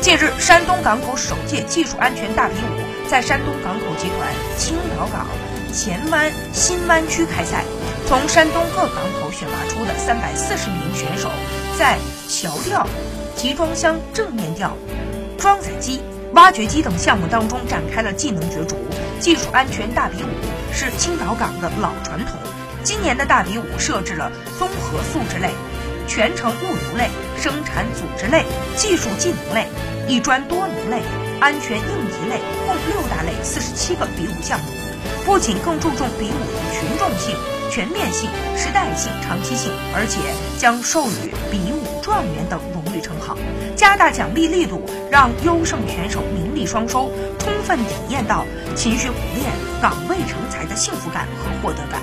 近日，山东港口首届技术安全大比武在山东港口集团青岛港前湾新湾区开赛。从山东各港口选拔出的三百四十名选手，在桥吊、集装箱正面吊、装载机、挖掘机等项目当中展开了技能角逐。技术安全大比武是青岛港的老传统。今年的大比武设置了综合素质类、全程物流类、生产组织类、技术技能类、一专多能类、安全应急类，共六大类四十七个比武项目。不仅更注重比武的群众性。全面性、时代性、长期性，而且将授予比武状元等荣誉称号，加大奖励力度，让优胜选手名利双收，充分体验到勤学苦练、岗位成才的幸福感和获得感。